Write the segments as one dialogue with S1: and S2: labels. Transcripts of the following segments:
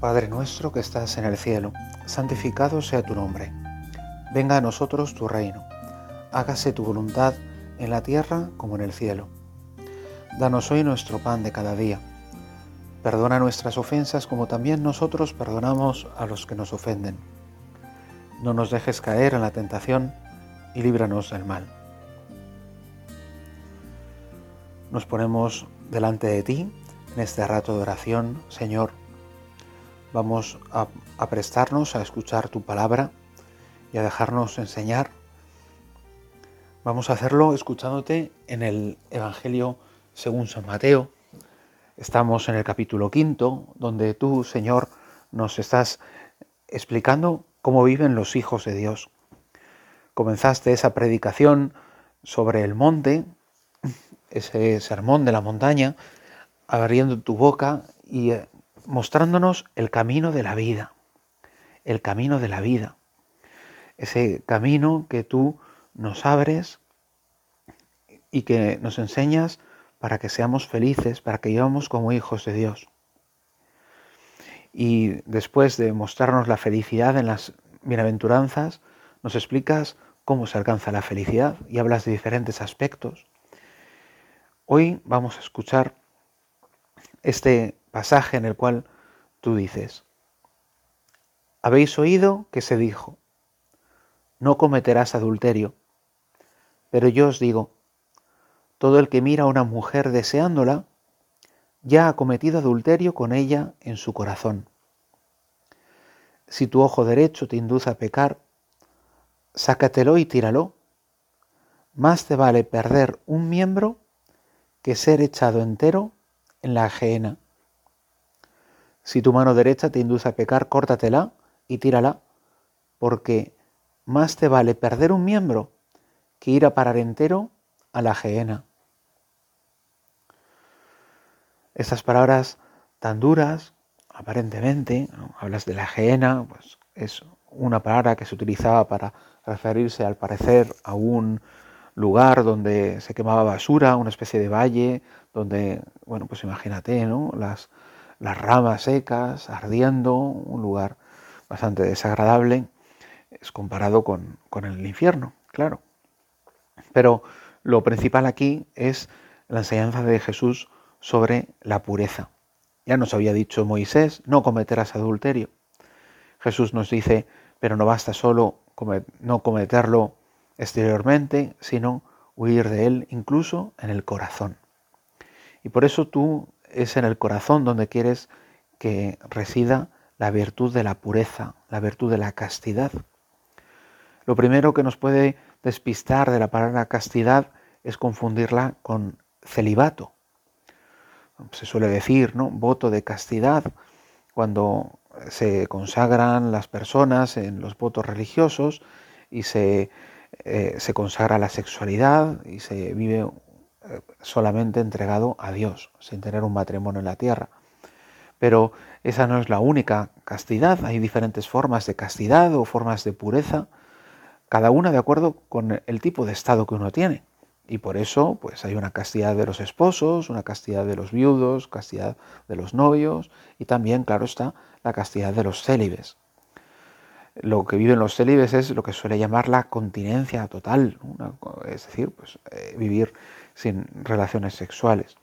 S1: Padre nuestro que estás en el cielo, santificado sea tu nombre. Venga a nosotros tu reino. Hágase tu voluntad en la tierra como en el cielo. Danos hoy nuestro pan de cada día. Perdona nuestras ofensas como también nosotros perdonamos a los que nos ofenden. No nos dejes caer en la tentación y líbranos del mal. Nos ponemos delante de ti en este rato de oración, Señor Vamos a, prestarnos a escuchar tu palabra y a dejarnos enseñar. Vamos a hacerlo escuchándote en el Evangelio según San Mateo. Estamos en el capítulo quinto, donde tú, Señor, nos estás explicando cómo viven los hijos de Dios. Comenzaste esa predicación sobre el monte, ese sermón de la montaña, abriendo tu boca y mostrándonos el camino de la vida, el camino de la vida, ese camino que tú nos abres y que nos enseñas para que seamos felices, para que vivamos como hijos de Dios. Y después de mostrarnos la felicidad en las bienaventuranzas, nos explicas cómo se alcanza la felicidad y hablas de diferentes aspectos. Hoy vamos a escuchar este pasaje en el cual tú dices, habéis oído que se dijo, no cometerás adulterio, pero yo os digo, todo el que mira a una mujer deseándola, ya ha cometido adulterio con ella en su corazón. Si tu ojo derecho te induce a pecar, sácatelo y tíralo. Más te vale perder un miembro que ser echado entero en la ajena. Si tu mano derecha te induce a pecar, córtatela y tírala, porque más te vale perder un miembro que ir a parar entero a la gehenna. Estas palabras tan duras, aparentemente, hablas de la gehenna, pues es una palabra que se utilizaba para referirse al parecer a un lugar donde se quemaba basura, una especie de valle, donde, bueno, pues imagínate, ¿no? Las, las ramas secas, ardiendo, un lugar bastante desagradable, es comparado con, con el infierno, claro. Pero lo principal aquí es la enseñanza de Jesús sobre la pureza. Ya nos había dicho Moisés, no cometerás adulterio. Jesús nos dice, pero no basta solo no cometerlo exteriormente, sino huir de él incluso en el corazón. Y por eso tú es en el corazón donde quieres que resida la virtud de la pureza, la virtud de la castidad. Lo primero que nos puede despistar de la palabra castidad es confundirla con celibato. Se suele decir, ¿no? Voto de castidad cuando se consagran las personas en los votos religiosos y se, eh, se consagra la sexualidad y se vive solamente entregado a Dios, sin tener un matrimonio en la tierra. Pero esa no es la única castidad, hay diferentes formas de castidad o formas de pureza, cada una de acuerdo con el tipo de estado que uno tiene. Y por eso, pues hay una castidad de los esposos, una castidad de los viudos, castidad de los novios y también, claro está, la castidad de los célibes. Lo que viven los célibes es lo que suele llamar la continencia total, es decir, pues, eh, vivir sin relaciones sexuales.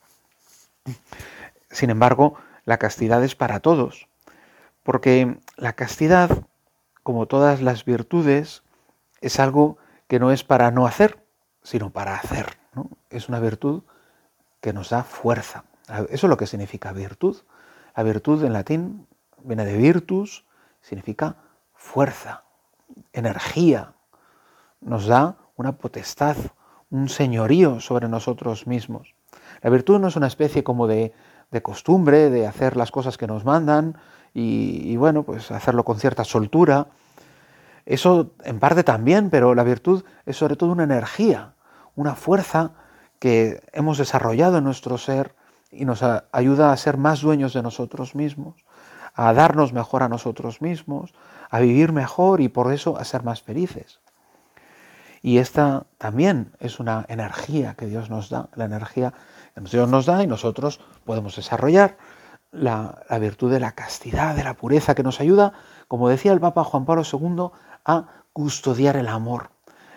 S1: Sin embargo, la castidad es para todos, porque la castidad, como todas las virtudes, es algo que no es para no hacer, sino para hacer. Es una virtud que nos da fuerza. Eso es lo que significa virtud. La virtud en latín viene de virtus, significa fuerza, energía. Nos da una potestad, un señorío sobre nosotros mismos. La virtud no es una especie como de, costumbre, de hacer las cosas que nos mandan y, bueno, pues hacerlo con cierta soltura. Eso en parte también, pero la virtud es sobre todo una energía, una fuerza que hemos desarrollado en nuestro ser y nos ayuda a ser más dueños de nosotros mismos, a darnos mejor a nosotros mismos, a vivir mejor y por eso a ser más felices. Y esta también es una energía que Dios nos da, la energía que Dios nos da y nosotros podemos desarrollar la, virtud de la castidad, de la pureza, que nos ayuda, como decía el Papa Juan Pablo II, a custodiar el amor.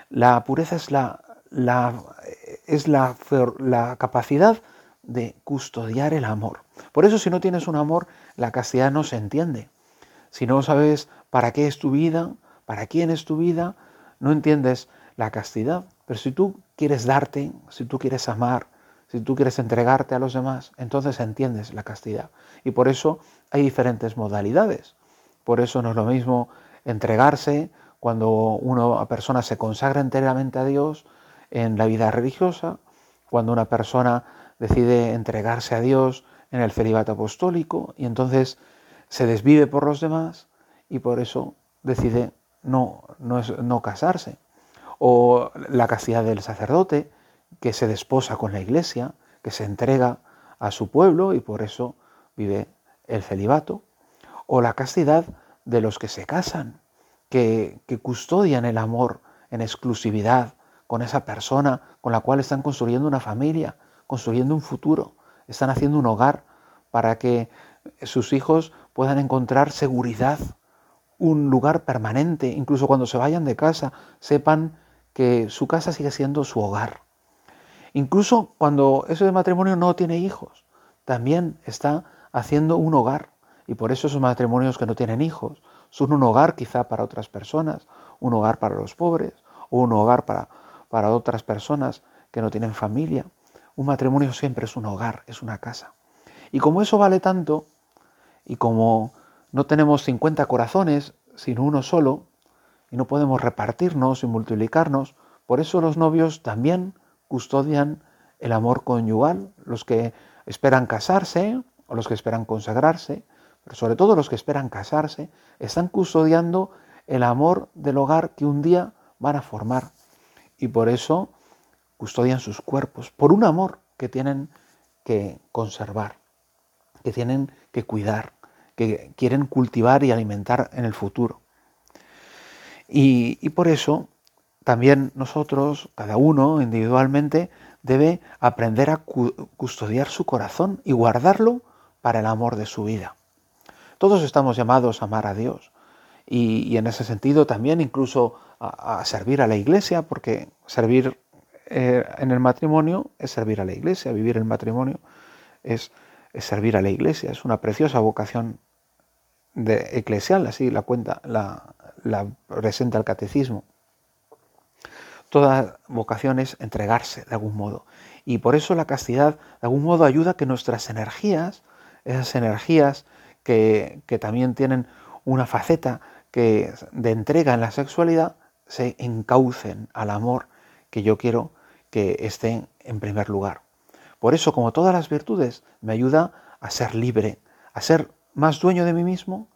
S1: La pureza es la, la, es la, la capacidad de custodiar el amor. Por eso si no tienes un amor, la castidad no se entiende. Si no sabes para qué es tu vida, para quién es tu vida, no entiendes la castidad. Pero si tú quieres darte, si tú quieres amar, si tú quieres entregarte a los demás, entonces entiendes la castidad. Y por eso hay diferentes modalidades. Por eso no es lo mismo entregarse cuando una persona se consagra enteramente a Dios en la vida religiosa, cuando una persona decide entregarse a Dios en el celibato apostólico y entonces se desvive por los demás y por eso decide no, no, no casarse o la castidad del sacerdote, que se desposa con la iglesia, que se entrega a su pueblo y por eso vive el celibato, o la castidad de los que se casan, que, que custodian el amor en exclusividad con esa persona con la cual están construyendo una familia, construyendo un futuro, están haciendo un hogar para que sus hijos puedan encontrar seguridad, un lugar permanente, incluso cuando se vayan de casa, sepan que su casa sigue siendo su hogar. Incluso cuando ese matrimonio no tiene hijos, también está haciendo un hogar. Y por eso esos matrimonios que no tienen hijos son un hogar quizá para otras personas, un hogar para los pobres o un hogar para, para otras personas que no tienen familia. Un matrimonio siempre es un hogar, es una casa. Y como eso vale tanto, y como no tenemos 50 corazones, sino uno solo, y no podemos repartirnos y multiplicarnos. Por eso los novios también custodian el amor conyugal, los que esperan casarse o los que esperan consagrarse, pero sobre todo los que esperan casarse, están custodiando el amor del hogar que un día van a formar. Y por eso custodian sus cuerpos, por un amor que tienen que conservar, que tienen que cuidar, que quieren cultivar y alimentar en el futuro. Y, por eso también nosotros, cada uno individualmente, debe aprender a custodiar su corazón y guardarlo para el amor de su vida. Todos estamos llamados a amar a Dios y, en ese sentido también incluso a, servir a la iglesia, porque servir eh, en el matrimonio es servir a la iglesia, vivir el matrimonio es, servir a la iglesia, es una preciosa vocación de, eclesial, así la cuenta, la, la presenta el catecismo. Toda vocación es entregarse de algún modo. Y por eso la castidad de algún modo ayuda a que nuestras energías, esas energías que, también tienen una faceta que, de entrega en la sexualidad, se encaucen al amor que yo quiero que estén en primer lugar. Por eso, como todas las virtudes, me ayuda a ser libre, a ser más dueño de mí mismo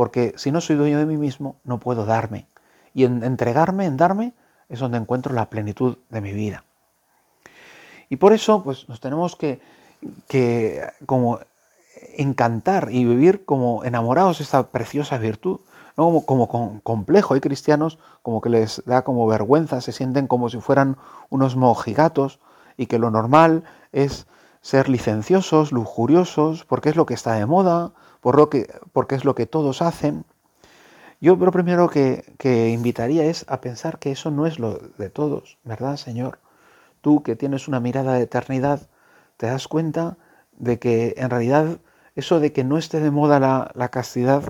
S1: porque si no soy dueño de mí mismo, no puedo darme. Y en entregarme, en darme, es donde encuentro la plenitud de mi vida. Y por eso, pues nos tenemos que, que como encantar y vivir como enamorados de esta preciosa virtud, no como, como complejo. Hay cristianos como que les da como vergüenza, se sienten como si fueran unos mojigatos y que lo normal es ser licenciosos, lujuriosos, porque es lo que está de moda, por lo que, porque es lo que todos hacen. Yo lo primero que, que invitaría es a pensar que eso no es lo de todos, ¿verdad, Señor? Tú que tienes una mirada de eternidad, te das cuenta de que en realidad eso de que no esté de moda la, la, castidad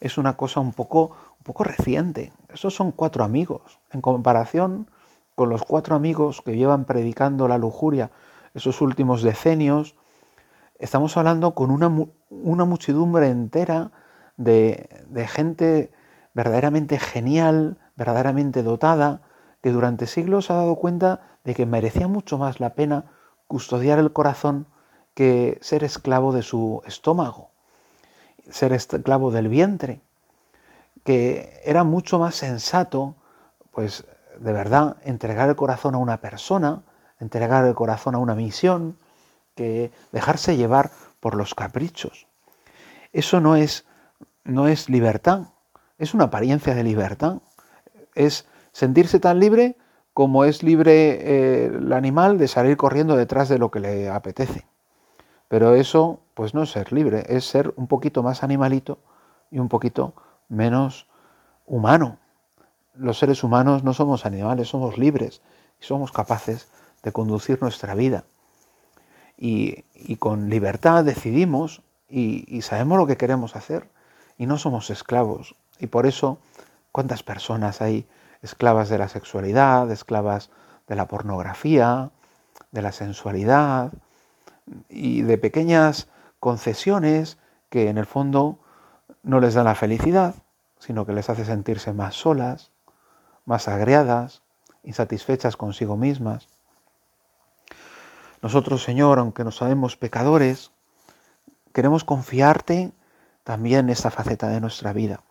S1: es una cosa un poco, un poco reciente. Esos son cuatro amigos. En comparación con los cuatro amigos que llevan predicando la lujuria esos últimos decenios, estamos hablando con una, muchedumbre entera de, gente verdaderamente genial, verdaderamente dotada, que durante siglos ha dado cuenta de que merecía mucho más la pena custodiar el corazón que ser esclavo de su estómago, ser esclavo del vientre, que era mucho más sensato, pues de verdad, entregar el corazón a una persona, entregar el corazón a una misión, que dejarse llevar por los caprichos. Eso no es, no es libertad, es una apariencia de libertad. Es sentirse tan libre como es libre eh, el animal de salir corriendo detrás de lo que le apetece. Pero eso, pues no es ser libre, es ser un poquito más animalito y un poquito menos humano. Los seres humanos no somos animales, somos libres y somos capaces de conducir nuestra vida. Y, con libertad decidimos y, sabemos lo que queremos hacer y no somos esclavos. Y por eso, ¿cuántas personas hay esclavas de la sexualidad, esclavas de la pornografía, de la sensualidad y de pequeñas concesiones que en el fondo no les dan la felicidad, sino que les hace sentirse más solas, más agriadas, insatisfechas consigo mismas. Nosotros, Señor, aunque nos sabemos pecadores, queremos confiarte también en esta faceta de nuestra vida.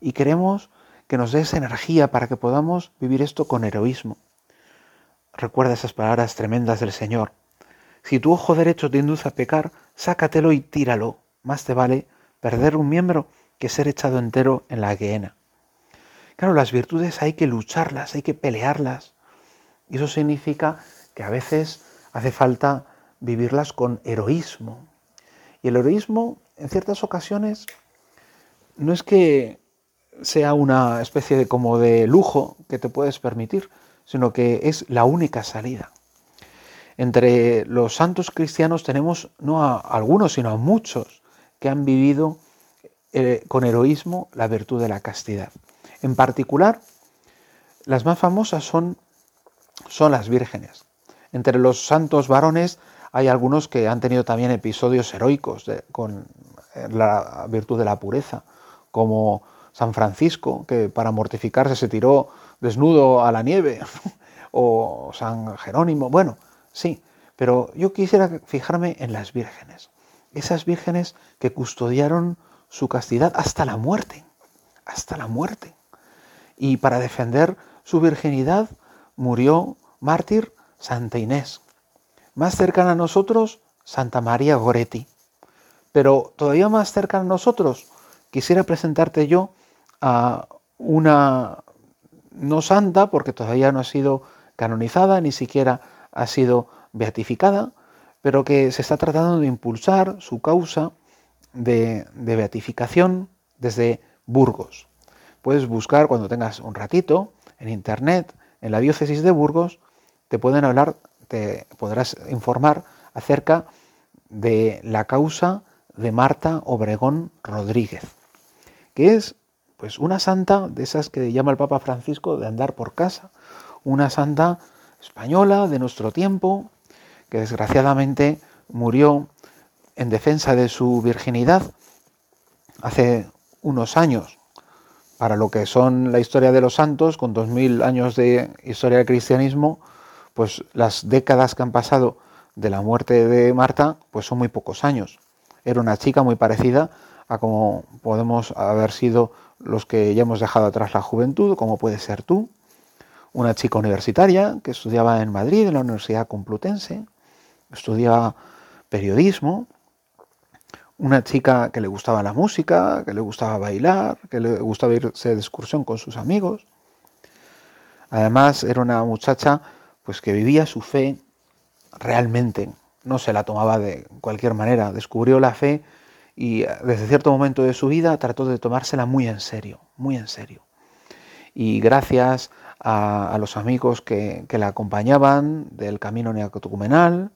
S1: Y queremos que nos des energía para que podamos vivir esto con heroísmo. Recuerda esas palabras tremendas del Señor. Si tu ojo derecho te induce a pecar, sácatelo y tíralo. Más te vale perder un miembro que ser echado entero en la guiena. Claro, las virtudes hay que lucharlas, hay que pelearlas. Y eso significa que a veces hace falta vivirlas con heroísmo. Y el heroísmo, en ciertas ocasiones, no es que sea una especie de como de lujo que te puedes permitir, sino que es la única salida. Entre los santos cristianos tenemos no a algunos, sino a muchos que han vivido eh, con heroísmo la virtud de la castidad. En particular, las más famosas son, son las vírgenes. Entre los santos varones hay algunos que han tenido también episodios heroicos con eh, la virtud de la pureza, como San Francisco, que para mortificarse se tiró desnudo a la nieve, o San Jerónimo, bueno, sí, pero yo quisiera fijarme en las vírgenes, esas vírgenes que custodiaron su castidad hasta la muerte, hasta la muerte. Y para defender su virginidad murió mártir Santa Inés. Más cercana a nosotros, Santa María Goretti. Pero todavía más cerca a nosotros, quisiera presentarte yo a una no santa, porque todavía no ha sido canonizada, ni siquiera ha sido beatificada, pero que se está tratando de impulsar su causa de, beatificación desde Burgos. Puedes buscar cuando tengas un ratito en internet, en la diócesis de Burgos, te pueden hablar, te podrás informar acerca de la causa de Marta Obregón Rodríguez, que es pues una santa de esas que llama el Papa Francisco de andar por casa, una santa española de nuestro tiempo, que desgraciadamente murió en defensa de su virginidad hace unos años. Para lo que son la historia de los santos, con dos mil años de historia del cristianismo, pues las décadas que han pasado de la muerte de Marta, pues son muy pocos años. Era una chica muy parecida a como podemos haber sido los que ya hemos dejado atrás la juventud, como puede ser tú, una chica universitaria que estudiaba en Madrid, en la Universidad Complutense, estudiaba periodismo, una chica que le gustaba la música, que le gustaba bailar, que le gustaba irse de excursión con sus amigos. Además, era una muchacha pues que vivía su fe realmente, no se la tomaba de cualquier manera, descubrió la fe y eh, desde cierto momento de su vida trató de tomársela muy en serio, muy en serio. Y gracias a, los amigos que, que, la acompañaban del camino neocatecumenal,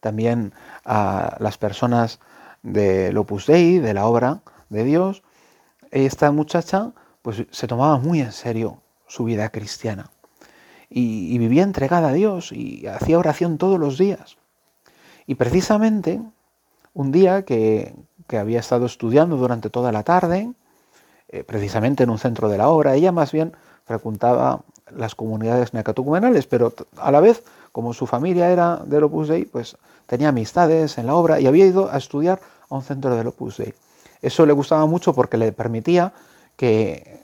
S1: también a las personas del Opus Dei, de la obra de Dios, esta muchacha pues se tomaba muy en serio su vida cristiana y, vivía entregada a Dios y hacía oración todos los días. Y precisamente un día que, que había estado estudiando durante toda la tarde, eh, precisamente en un centro de la obra. Ella más bien frecuentaba las comunidades neocatecumenales, pero a la vez, como su familia era del Opus Dei, pues tenía amistades en la obra y había ido a estudiar a un centro del Opus Dei. Eso le gustaba mucho porque le permitía que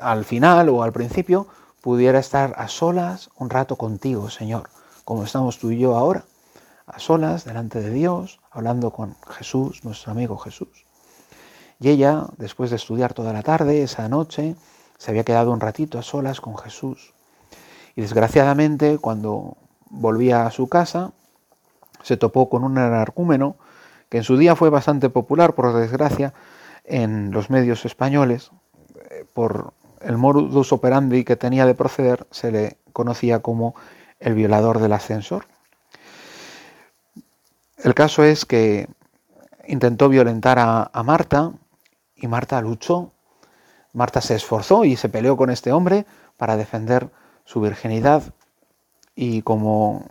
S1: al final o al principio pudiera estar a solas un rato contigo, Señor, como estamos tú y yo ahora a solas delante de Dios, hablando con Jesús, nuestro amigo Jesús. Y ella, después de estudiar toda la tarde, esa noche, se había quedado un ratito a solas con Jesús. Y desgraciadamente, cuando volvía a su casa, se topó con un anarcúmeno que en su día fue bastante popular, por desgracia, en los medios españoles, eh, por el modus operandi que tenía de proceder, se le conocía como el violador del ascensor. El caso es que intentó violentar a, a Marta y Marta luchó. Marta se esforzó y se peleó con este hombre para defender su virginidad y como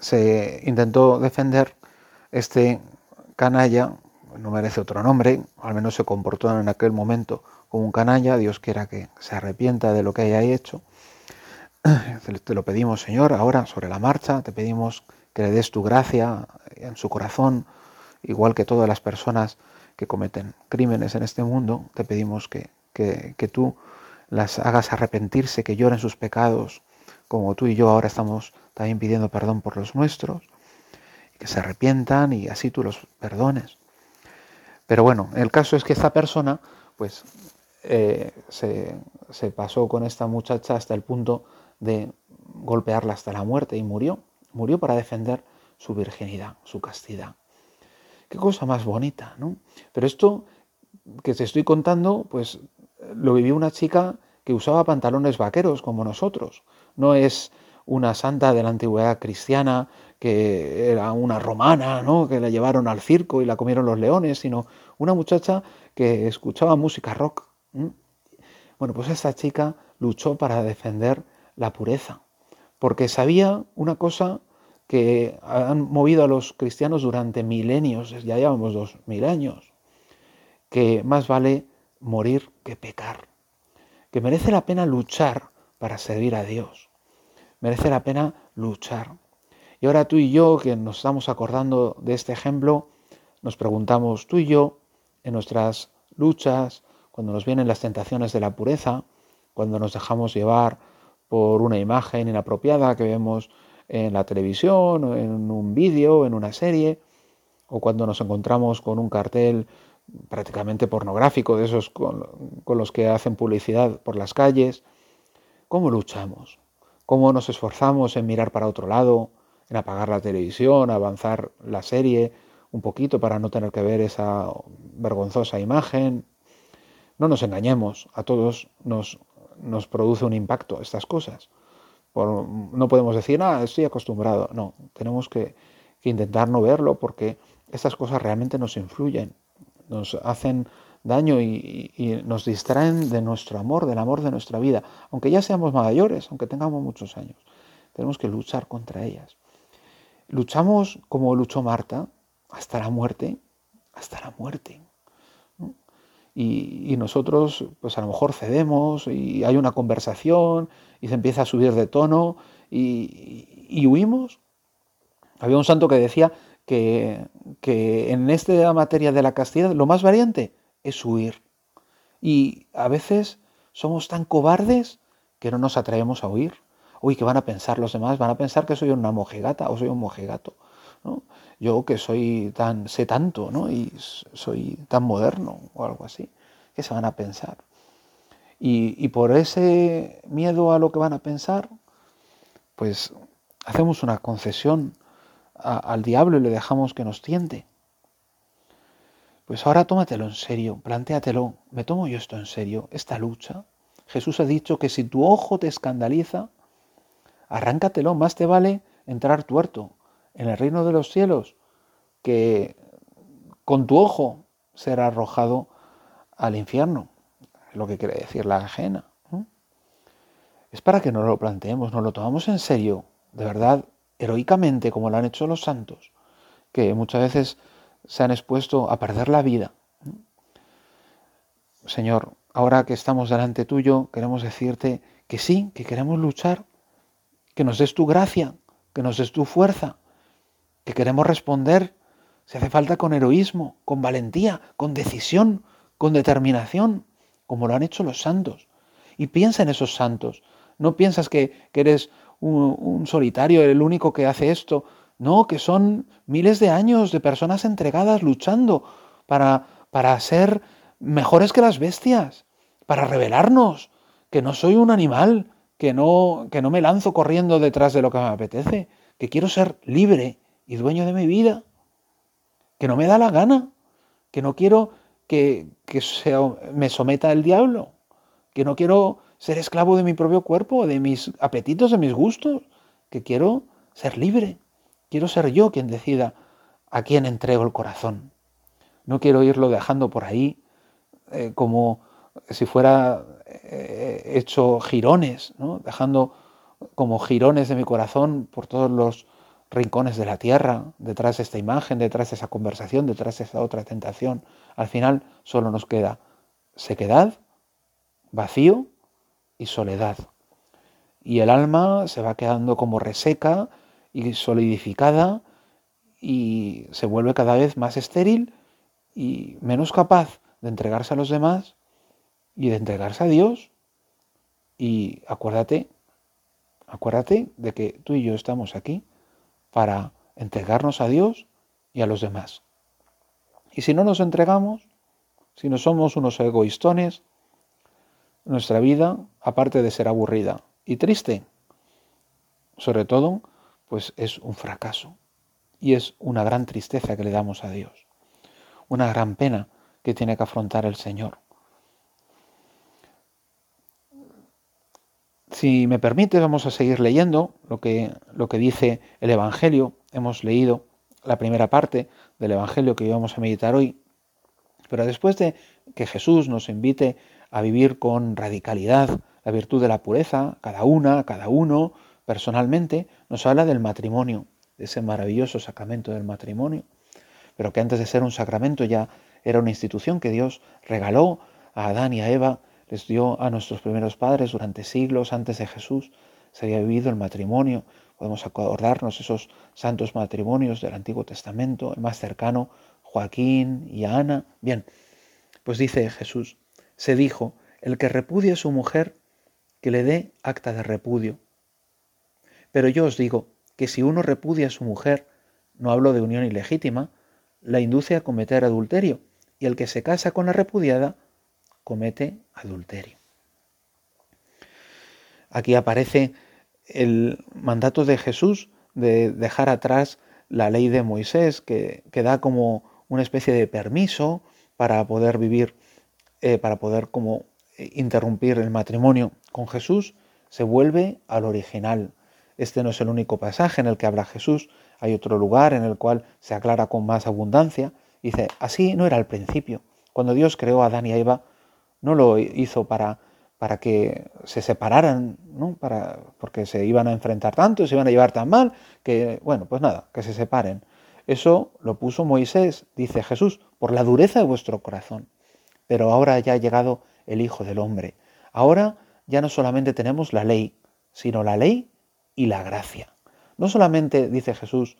S1: se intentó defender, este canalla, no merece otro nombre, al menos se comportó en aquel momento como un canalla, Dios quiera que se arrepienta de lo que haya hecho. Te lo pedimos, Señor, ahora sobre la marcha, te pedimos que le des tu gracia en su corazón, igual que todas las personas que cometen crímenes en este mundo, te pedimos que, que, que tú las hagas arrepentirse, que lloren sus pecados, como tú y yo ahora estamos también pidiendo perdón por los nuestros, que se arrepientan y así tú los perdones. Pero bueno, el caso es que esta persona, pues, eh, se, se pasó con esta muchacha hasta el punto de golpearla hasta la muerte y murió. Murió para defender su virginidad, su castidad. Qué cosa más bonita, ¿no? Pero esto que te estoy contando, pues lo vivió una chica que usaba pantalones vaqueros como nosotros. No es una santa de la antigüedad cristiana que era una romana, ¿no? que la llevaron al circo y la comieron los leones, sino una muchacha que escuchaba música rock. Bueno, pues esta chica luchó para defender la pureza, porque sabía una cosa que han movido a los cristianos durante milenios, ya llevamos dos mil años, que más vale morir que pecar, que merece la pena luchar para servir a Dios, merece la pena luchar. Y ahora tú y yo, que nos estamos acordando de este ejemplo, nos preguntamos, tú y yo, en nuestras luchas, cuando nos vienen las tentaciones de la pureza, cuando nos dejamos llevar por una imagen inapropiada que vemos en la televisión, en un vídeo, en una serie, o cuando nos encontramos con un cartel prácticamente pornográfico de esos con los que hacen publicidad por las calles, ¿cómo luchamos? cómo nos esforzamos en mirar para otro lado, en apagar la televisión, avanzar la serie un poquito para no tener que ver esa vergonzosa imagen. No nos engañemos, a todos nos, nos produce un impacto estas cosas. no podemos decir, ah, estoy acostumbrado. No, tenemos que, que intentar no verlo porque estas cosas realmente nos influyen, nos hacen daño y, nos distraen de nuestro amor, del amor de nuestra vida, aunque ya seamos mayores, aunque tengamos muchos años. Tenemos que luchar contra ellas. Luchamos como luchó Marta, hasta la muerte, hasta la muerte. Y, nosotros, pues a lo mejor cedemos y hay una conversación y se empieza a subir de tono y, huimos. Había un santo que decía que, que en esta materia de la castidad lo más variante es huir. Y a veces somos tan cobardes que no nos atrevemos a huir. Uy, ¿qué van a pensar los demás? Van a pensar que soy una mojegata o soy un mojegato. ¿no? Yo que soy tan, sé tanto, ¿no? Y soy tan moderno o algo así. ¿Qué se van a pensar? Y, por ese miedo a lo que van a pensar, pues hacemos una concesión al diablo y le dejamos que nos tiente. Pues ahora tómatelo en serio, plantéatelo. ¿Me tomo yo esto en serio? Esta lucha. Jesús ha dicho que si tu ojo te escandaliza, arráncatelo. Más te vale entrar tuerto en el reino de los cielos que con tu ojo ser arrojado al infierno. Es lo que quiere decir la ajena. Es para que nos lo planteemos, nos lo tomamos en serio, de verdad, heroicamente, como lo han hecho los santos, que muchas veces se han expuesto a perder la vida. Señor, ahora que estamos delante tuyo, queremos decirte que sí, que queremos luchar, que nos des tu gracia, que nos des tu fuerza, que queremos responder, si hace falta, con heroísmo, con valentía, con decisión, con determinación, como lo han hecho los santos. Y piensa en esos santos. No piensas que, eres un, un solitario, el único que hace esto. No, que son miles de años de personas entregadas luchando para, para ser mejores que las bestias, para revelarnos que no soy un animal, que no, que no me lanzo corriendo detrás de lo que me apetece, que quiero ser libre y dueño de mi vida, que no me da la gana, que no quiero que, que me someta el diablo, que no quiero ser esclavo de mi propio cuerpo, de mis apetitos, de mis gustos, que quiero ser libre, quiero ser yo quien decida a quién entrego el corazón. No quiero irlo dejando por ahí eh, como si fuera eh, hecho jirones, ¿no? dejando como jirones de mi corazón por todos los rincones de la tierra, detrás de esta imagen, detrás de esa conversación, detrás de esa otra tentación. Al final solo nos queda sequedad, vacío y soledad. Y el alma se va quedando como reseca y solidificada y se vuelve cada vez más estéril y menos capaz de entregarse a los demás y de entregarse a Dios. Y acuérdate, acuérdate de que tú y yo estamos aquí para entregarnos a Dios y a los demás. Y si no nos entregamos, si no somos unos egoístones, nuestra vida, aparte de ser aburrida y triste, sobre todo, pues es un fracaso y es una gran tristeza que le damos a Dios, una gran pena que tiene que afrontar el Señor. Si me permite, vamos a seguir leyendo lo que, lo que dice el Evangelio. Hemos leído la primera parte del Evangelio que íbamos a meditar hoy. Pero después de que Jesús nos invite a vivir con radicalidad la virtud de la pureza, cada una, cada uno, personalmente, nos habla del matrimonio, de ese maravilloso sacramento del matrimonio, pero que antes de ser un sacramento ya era una institución que Dios regaló a Adán y a Eva les dio a nuestros primeros padres durante siglos antes de Jesús. Se había vivido el matrimonio. Podemos acordarnos esos santos matrimonios del Antiguo Testamento, el más cercano, Joaquín y Ana. Bien, pues dice Jesús, se dijo, el que repudie a su mujer, que le dé acta de repudio. Pero yo os digo que si uno repudia a su mujer, no hablo de unión ilegítima, la induce a cometer adulterio, y el que se casa con la repudiada comete adulterio. Aquí aparece el mandato de Jesús de dejar atrás la ley de Moisés, que, da como una especie de permiso para poder vivir, eh, para poder como interrumpir el matrimonio con Jesús, se vuelve al original. Este no es el único pasaje en el que habla Jesús, hay otro lugar en el cual se aclara con más abundancia. Dice, así no era al principio. Cuando Dios creó a Adán y a Eva, no lo hizo para, para que se separaran, ¿no? para, porque se iban a enfrentar tanto, se iban a llevar tan mal, que, bueno, pues nada, que se separen. Eso lo puso Moisés, dice Jesús, por la dureza de vuestro corazón. Pero ahora ya ha llegado el Hijo del Hombre. Ahora ya no solamente tenemos la ley, sino la ley y la gracia. No solamente, dice Jesús,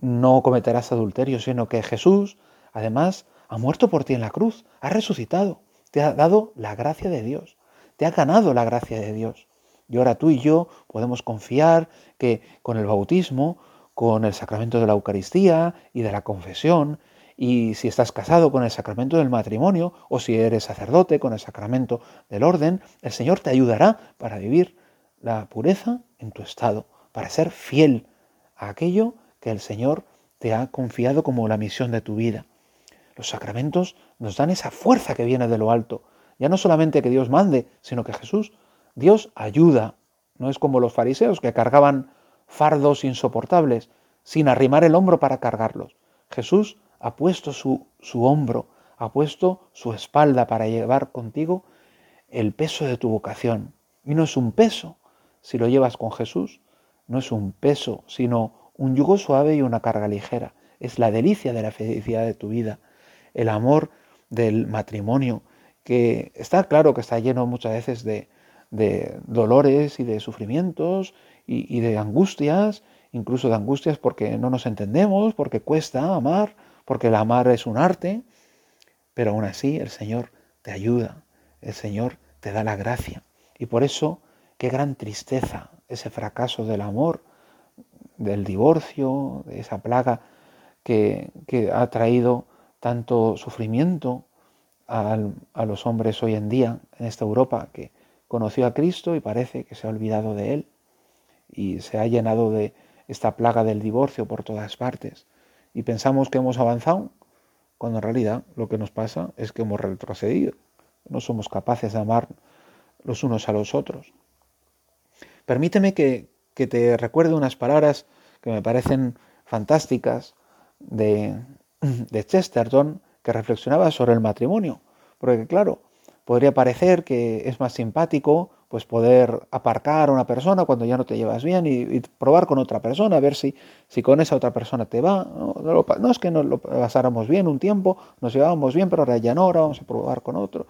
S1: no cometerás adulterio, sino que Jesús, además, ha muerto por ti en la cruz, ha resucitado te ha dado la gracia de Dios, te ha ganado la gracia de Dios. Y ahora tú y yo podemos confiar que con el bautismo, con el sacramento de la Eucaristía y de la confesión, y si estás casado con el sacramento del matrimonio, o si eres sacerdote con el sacramento del orden, el Señor te ayudará para vivir la pureza en tu estado, para ser fiel a aquello que el Señor te ha confiado como la misión de tu vida. Los sacramentos nos dan esa fuerza que viene de lo alto. Ya no solamente que Dios mande, sino que Jesús, Dios ayuda. No es como los fariseos que cargaban fardos insoportables sin arrimar el hombro para cargarlos. Jesús ha puesto su, su hombro, ha puesto su espalda para llevar contigo el peso de tu vocación. Y no es un peso, si lo llevas con Jesús, no es un peso, sino un yugo suave y una carga ligera. Es la delicia de la felicidad de tu vida el amor del matrimonio, que está claro que está lleno muchas veces de, dolores y de sufrimientos y, de angustias, incluso de angustias porque no nos entendemos, porque cuesta amar, porque el amar es un arte, pero aún así el Señor te ayuda, el Señor te da la gracia. Y por eso, qué gran tristeza ese fracaso del amor, del divorcio, de esa plaga que, que ha traído tanto sufrimiento a, los hombres hoy en día en esta Europa que conoció a Cristo y parece que se ha olvidado de Él y se ha llenado de esta plaga del divorcio por todas partes. y pensamos que hemos avanzado, cuando en realidad lo que nos pasa es que hemos retrocedido. No somos capaces de amar los unos a los otros. Permíteme que, te recuerde unas palabras que me parecen fantásticas de, de Chesterton, que reflexionaba sobre el matrimonio. Porque claro, podría parecer que es más simpático pues poder aparcar a una persona cuando ya no te llevas bien y, probar con otra persona, a ver si, si con esa otra persona te va. No, es que nos lo pasáramos bien un tiempo, nos llevábamos bien, pero ahora ya no, ahora vamos a probar con otro.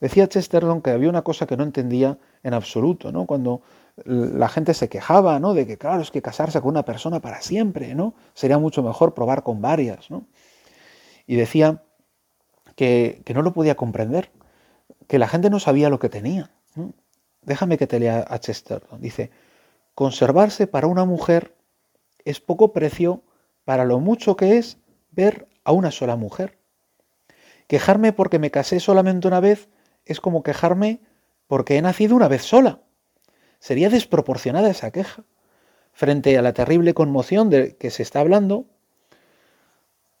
S1: Decía Chesterton que había una cosa que no entendía en absoluto, ¿no? cuando la gente se quejaba ¿no? de que, claro, es que casarse con una persona para siempre, ¿no? sería mucho mejor probar con varias. ¿no? Y decía que, que no lo podía comprender, que la gente no sabía lo que tenía. Déjame que te lea a Chesterton. Dice, conservarse para una mujer es poco precio para lo mucho que es ver a una sola mujer. Quejarme porque me casé solamente una vez es como quejarme porque he nacido una vez sola. Sería desproporcionada esa queja. Frente a la terrible conmoción de que se está hablando,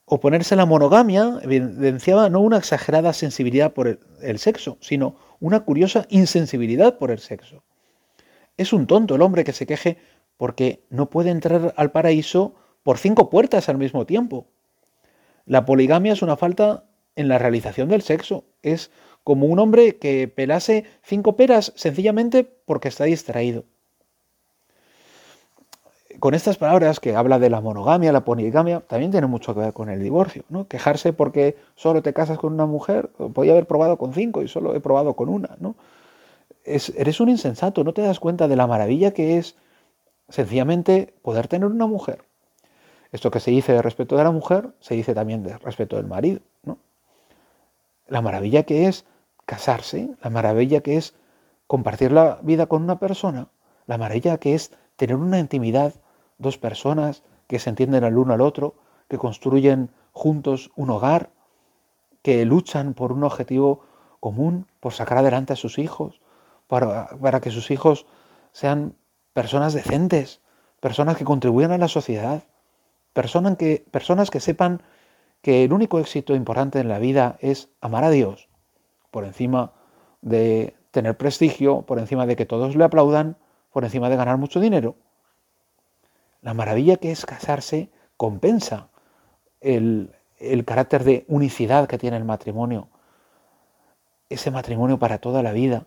S1: oponerse a la monogamia evidenciaba no una exagerada sensibilidad por el, sexo, sino una curiosa insensibilidad por el sexo. Es un tonto el hombre que se queje porque no puede entrar al paraíso por cinco puertas al mismo tiempo. La poligamia es una falta en la realización del sexo. Es como un hombre que pelase cinco peras sencillamente porque está distraído con estas palabras que habla de la monogamia, la poligamia, también tiene mucho que ver con el divorcio, ¿no? Quejarse porque solo te casas con una mujer, podía haber probado con cinco y solo he probado con una, ¿no? eres un insensato, no te das cuenta de la maravilla que es sencillamente poder tener una mujer. Esto que se dice de respeto de la mujer, se dice también de respeto del marido, ¿no? La maravilla que es casarse, la maravilla que es compartir la vida con una persona, la maravilla que es tener una intimidad dos personas que se entienden al uno al otro, que construyen juntos un hogar, que luchan por un objetivo común, por sacar adelante a sus hijos, para, para que sus hijos sean personas decentes, personas que contribuyan a la sociedad, personas que, personas que sepan que el único éxito importante en la vida es amar a Dios, por encima de tener prestigio, por encima de que todos le aplaudan, por encima de ganar mucho dinero. La maravilla que es casarse compensa el, carácter de unicidad que tiene el matrimonio. Ese matrimonio para toda la vida.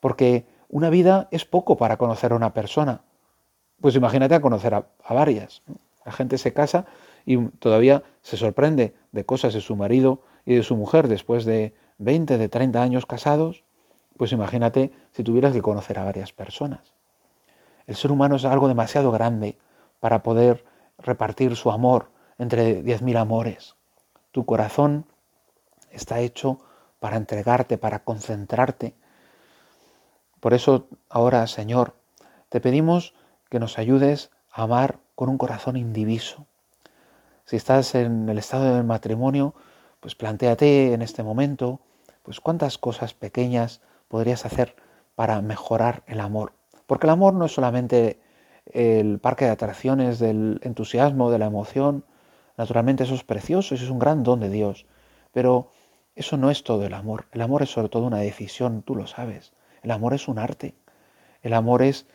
S1: Porque una vida es poco para conocer a una persona. Pues imagínate a conocer a, a varias. La gente se casa y todavía se sorprende de cosas de su marido y de su mujer después de 20, de 30 años casados. Pues imagínate si tuvieras que conocer a varias personas. El ser humano es algo demasiado grande para poder repartir su amor entre diez mil amores. Tu corazón está hecho para entregarte, para concentrarte. Por eso ahora, Señor, te pedimos que nos ayudes a amar con un corazón indiviso. Si estás en el estado del matrimonio, pues planteate en este momento, pues cuántas cosas pequeñas podrías hacer para mejorar el amor. Porque el amor no es solamente el parque de atracciones del entusiasmo, de la emoción. Naturalmente eso es precioso, eso es un gran don de Dios. Pero eso no es todo el amor. El amor es sobre todo una decisión, tú lo sabes. El amor es un arte. El amor es,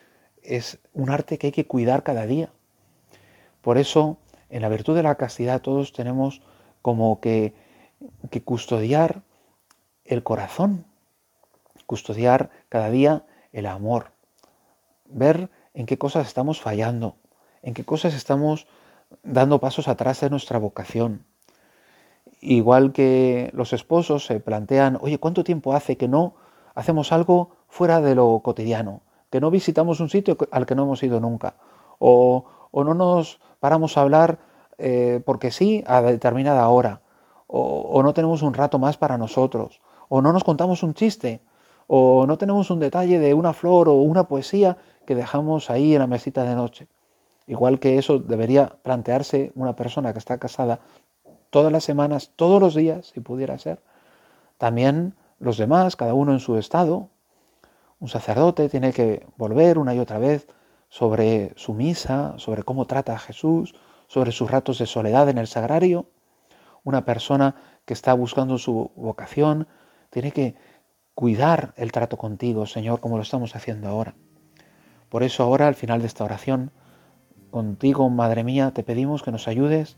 S1: es un arte que hay que cuidar cada día. Por eso, en la virtud de la castidad, todos tenemos como que, que custodiar el corazón, custodiar cada día el amor, ver en qué cosas estamos fallando, en qué cosas estamos dando pasos atrás de nuestra vocación. Igual que los esposos se plantean, oye, ¿cuánto tiempo hace que no hacemos algo fuera de lo cotidiano? Que no visitamos un sitio al que no hemos ido nunca. O, no nos paramos a hablar eh, porque sí a determinada hora. O, o no tenemos un rato más para nosotros. O no nos contamos un chiste. O no tenemos un detalle de una flor o una poesía que dejamos ahí en la mesita de noche. Igual que eso debería plantearse una persona que está casada todas las semanas, todos los días, si pudiera ser. También los demás, cada uno en su estado. Un sacerdote tiene que volver una y otra vez sobre su misa, sobre cómo trata a Jesús, sobre sus ratos de soledad en el sagrario. Una persona que está buscando su vocación tiene que cuidar el trato contigo, Señor, como lo estamos haciendo ahora. Por eso ahora, al final de esta oración, contigo, Madre mía, te pedimos que nos ayudes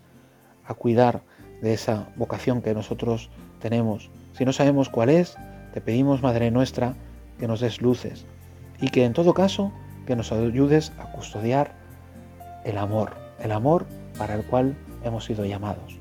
S1: a cuidar de esa vocación que nosotros tenemos. Si no sabemos cuál es, te pedimos, Madre nuestra, que nos des luces y que en todo caso que nos ayudes a custodiar el amor, el amor para el cual hemos sido llamados.